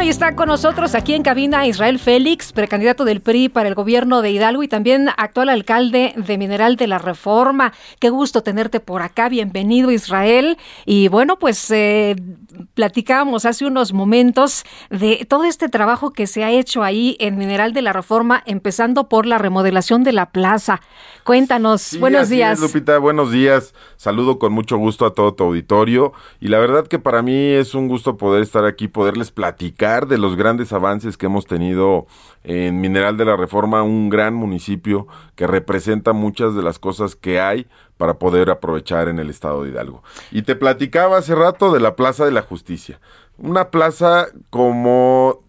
Bueno, y está con nosotros aquí en cabina Israel Félix, precandidato del PRI para el gobierno de Hidalgo y también actual alcalde de Mineral de la Reforma. Qué gusto tenerte por acá. Bienvenido, Israel. Y bueno, pues eh, platicábamos hace unos momentos de todo este trabajo que se ha hecho ahí en Mineral de la Reforma, empezando por la remodelación de la plaza. Cuéntanos, Sí, buenos días. es, Lupita, buenos días. Saludo con mucho gusto a todo tu auditorio. Y la verdad que para mí es un gusto poder estar aquí, poderles platicar de los grandes avances que hemos tenido en Mineral de la Reforma, un gran municipio que representa muchas de las cosas que hay para poder aprovechar en el estado de Hidalgo. Y te platicaba hace rato de la Plaza de la Justicia. Una plaza como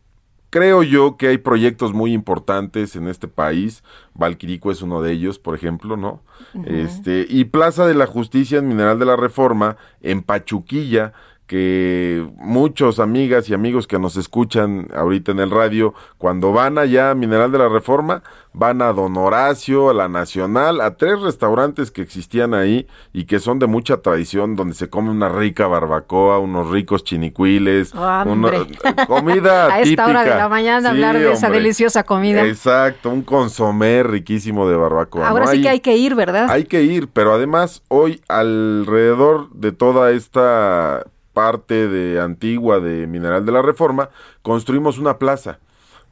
Creo yo que hay proyectos muy importantes en este país. Valquirico es uno de ellos, por ejemplo, ¿no? Este, y Plaza de la Justicia en Mineral de la Reforma, en Pachuquilla, que muchos amigas y amigos que nos escuchan ahorita en el radio, cuando van allá a Mineral de la Reforma, van a Don Horacio, a la Nacional, a tres restaurantes que existían ahí y que son de mucha tradición, donde se come una rica barbacoa, unos ricos chinicuiles, Hombre. una- comida A esta hora de la mañana Sí, hablar de esa deliciosa comida. Exacto, un consomé riquísimo de barbacoa. Ahora ¿no? sí que hay que ir, ¿verdad? hay que ir, pero además hoy alrededor de toda esta parte de antigua de Mineral de la Reforma, construimos una plaza.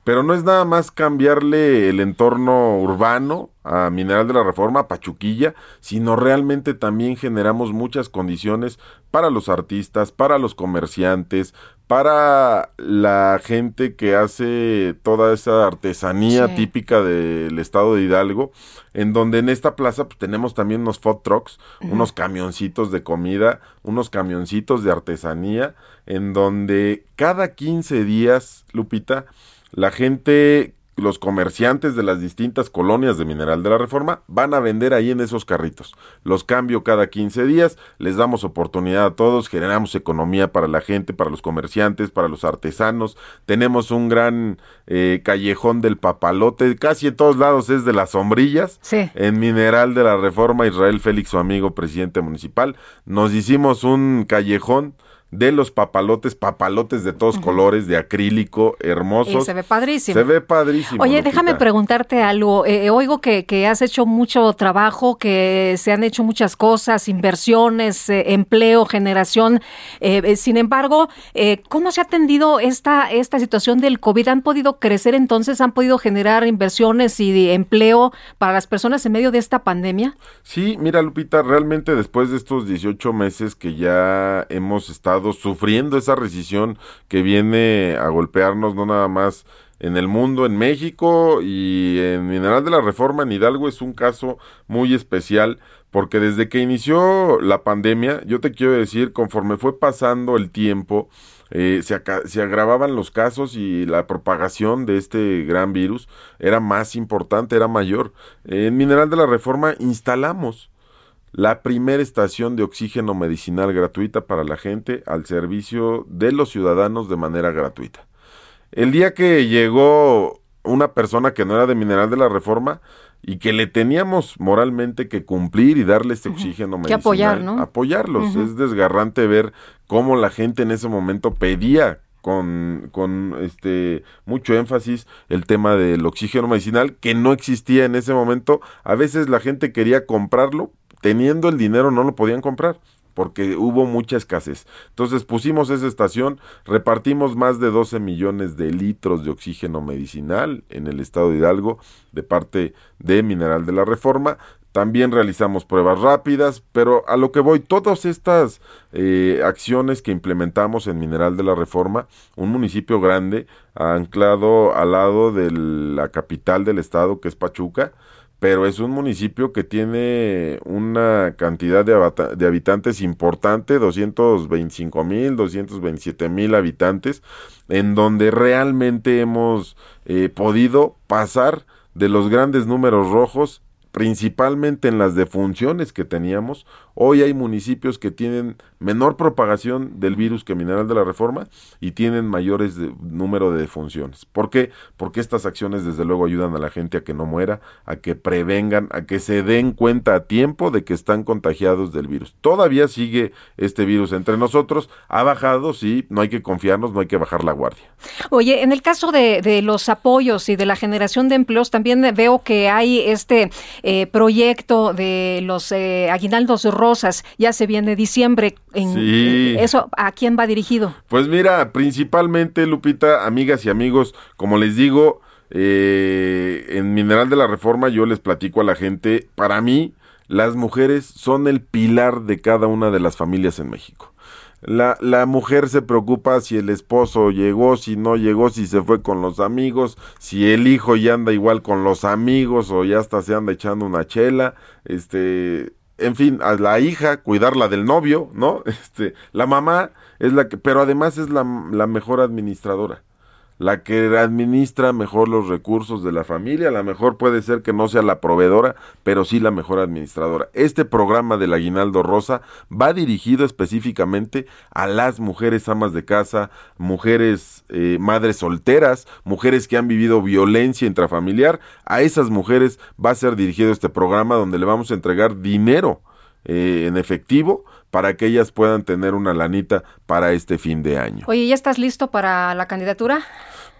Pero no es nada más cambiarle el entorno urbano a Mineral de la Reforma, a Pachuquilla, sino realmente también generamos muchas condiciones para los artistas, para los comerciantes, para la gente que hace toda esa artesanía Sí. típica del estado de Hidalgo, en donde en esta plaza pues, tenemos también unos food trucks, unos camioncitos de comida, unos camioncitos de artesanía, en donde cada 15 días, Lupita, la gente, los comerciantes de las distintas colonias de Mineral de la Reforma van a vender ahí en esos carritos. Los cambio cada 15 días, les damos oportunidad a todos, generamos economía para la gente, para los comerciantes, para los artesanos. Tenemos un gran eh, callejón del papalote, casi en todos lados es de las sombrillas. Sí. En Mineral de la Reforma, Israel Félix, su amigo presidente municipal, nos hicimos un callejón de los papalotes, papalotes de todos colores, de acrílico, hermosos. Y se ve padrísimo. Se ve padrísimo. Oye, Lupita. déjame preguntarte algo. Eh, eh, oigo que, que has hecho mucho trabajo, que se han hecho muchas cosas, inversiones, eh, empleo, generación. Eh, sin embargo, ¿cómo se ha atendido esta, esta situación del COVID? ¿Han podido crecer entonces? ¿Han podido generar inversiones y empleo para las personas en medio de esta pandemia? Sí, mira Lupita, realmente después de estos 18 meses que ya hemos estado sufriendo esa recesión que viene a golpearnos no nada más en el mundo, en México y en Mineral de la Reforma en Hidalgo es un caso muy especial porque desde que inició la pandemia, yo te quiero decir, conforme fue pasando el tiempo, eh, se, se agravaban los casos y la propagación de este gran virus era más importante, era mayor. En Mineral de la Reforma instalamos la primera estación de oxígeno medicinal gratuita para la gente al servicio de los ciudadanos de manera gratuita. El día que llegó una persona que no era de Mineral de la Reforma y que le teníamos moralmente que cumplir y darle este oxígeno Que medicinal, apoyar, ¿no? apoyarlos. Es desgarrante ver cómo la gente en ese momento pedía con, con este mucho énfasis el tema del oxígeno medicinal que no existía en ese momento. A veces la gente quería comprarlo, teniendo el dinero no lo podían comprar porque hubo mucha escasez. Entonces pusimos esa estación, repartimos más de 12 millones de litros de oxígeno medicinal en el estado de Hidalgo de parte de Mineral de la Reforma. También realizamos pruebas rápidas, pero a lo que voy, todas estas eh, acciones que implementamos en Mineral de la Reforma, un municipio grande, anclado al lado de la capital del estado, que es Pachuca, pero es un municipio que tiene una cantidad de, habitantes importante, 225 mil, 227 mil habitantes, en donde realmente hemos eh, podido pasar de los grandes números rojos principalmente en las defunciones que teníamos. Hoy hay municipios que tienen menor propagación del virus que Mineral de la Reforma y tienen mayores número de defunciones. ¿Por qué? Porque estas acciones desde luego ayudan a la gente a que no muera, a que prevengan, a que se den cuenta a tiempo de que están contagiados del virus. Todavía sigue este virus entre nosotros, ha bajado, sí, no hay que confiarnos, no hay que bajar la guardia. Oye, en el caso de, los apoyos y de la generación de empleos, también veo que hay este eh, proyecto de los eh, aguinaldos rosas. Ya se viene diciembre. En, sí. ¿Eso a quién va dirigido? Pues mira, principalmente, Lupita, amigas y amigos, como les digo, eh, en Mineral de la Reforma yo les platico a la gente, para mí, las mujeres son el pilar de cada una de las familias en México. La, la, mujer se preocupa si el esposo llegó, si no llegó, si se fue con los amigos, si el hijo ya anda igual con los amigos o ya hasta se anda echando una chela, este, en fin, a la hija, cuidarla del novio, ¿no? Este, la mamá es la que, pero además es la, la mejor administradora la que administra mejor los recursos de la familia, a lo mejor puede ser que no sea la proveedora, pero sí la mejor administradora. Este programa del aguinaldo rosa va dirigido específicamente a las mujeres amas de casa, mujeres eh, madres solteras, mujeres que han vivido violencia intrafamiliar. A esas mujeres va a ser dirigido este programa donde le vamos a entregar dinero eh, en efectivo para que ellas puedan tener una lanita para este fin de año. Oye, ¿ya estás listo para la candidatura?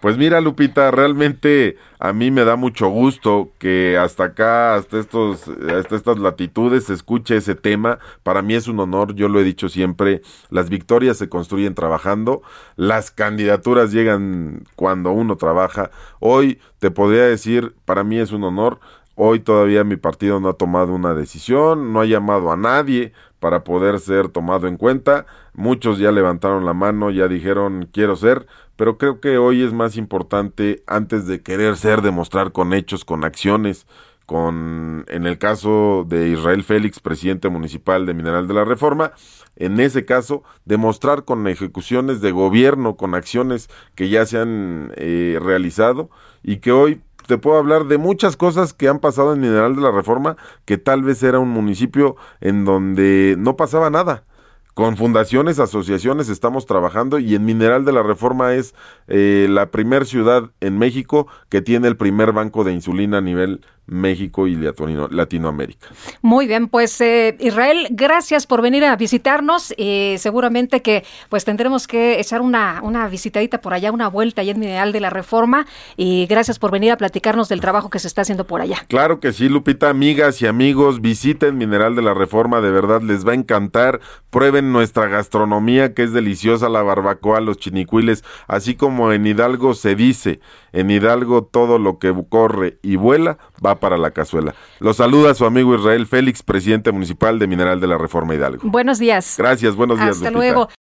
Pues mira, Lupita, realmente a mí me da mucho gusto que hasta acá, hasta estos, hasta estas latitudes, se escuche ese tema. Para mí es un honor, yo lo he dicho siempre, las victorias se construyen trabajando, las candidaturas llegan cuando uno trabaja. Hoy te podría decir, para mí es un honor, hoy todavía mi partido no ha tomado una decisión, no ha llamado a nadie para poder ser tomado en cuenta. Muchos ya levantaron la mano, ya dijeron quiero ser, pero creo que hoy es más importante antes de querer ser demostrar con hechos, con acciones, con en el caso de Israel Félix, presidente municipal de Mineral de la Reforma, en ese caso demostrar con ejecuciones de gobierno, con acciones que ya se han eh, realizado y que hoy te puedo hablar de muchas cosas que han pasado en Mineral de la Reforma, que tal vez era un municipio en donde no pasaba nada. Con fundaciones, asociaciones estamos trabajando y en Mineral de la Reforma es eh, la primer ciudad en México que tiene el primer banco de insulina a nivel México y Latinoamérica. Muy bien, pues eh, Israel, gracias por venir a visitarnos. y seguramente que pues tendremos que echar una, una visitadita por allá, una vuelta allá en Mineral de la Reforma. Y gracias por venir a platicarnos del trabajo que se está haciendo por allá. Claro que sí, Lupita, amigas y amigos, visiten Mineral de la Reforma, de verdad les va a encantar. Prueben nuestra gastronomía que es deliciosa, la barbacoa, los chinicuiles, así como en Hidalgo se dice, en Hidalgo todo lo que corre y vuela va para la cazuela. Lo saluda su amigo Israel Félix, presidente municipal de Mineral de la Reforma Hidalgo. Buenos días. Gracias, buenos días. Hasta luego.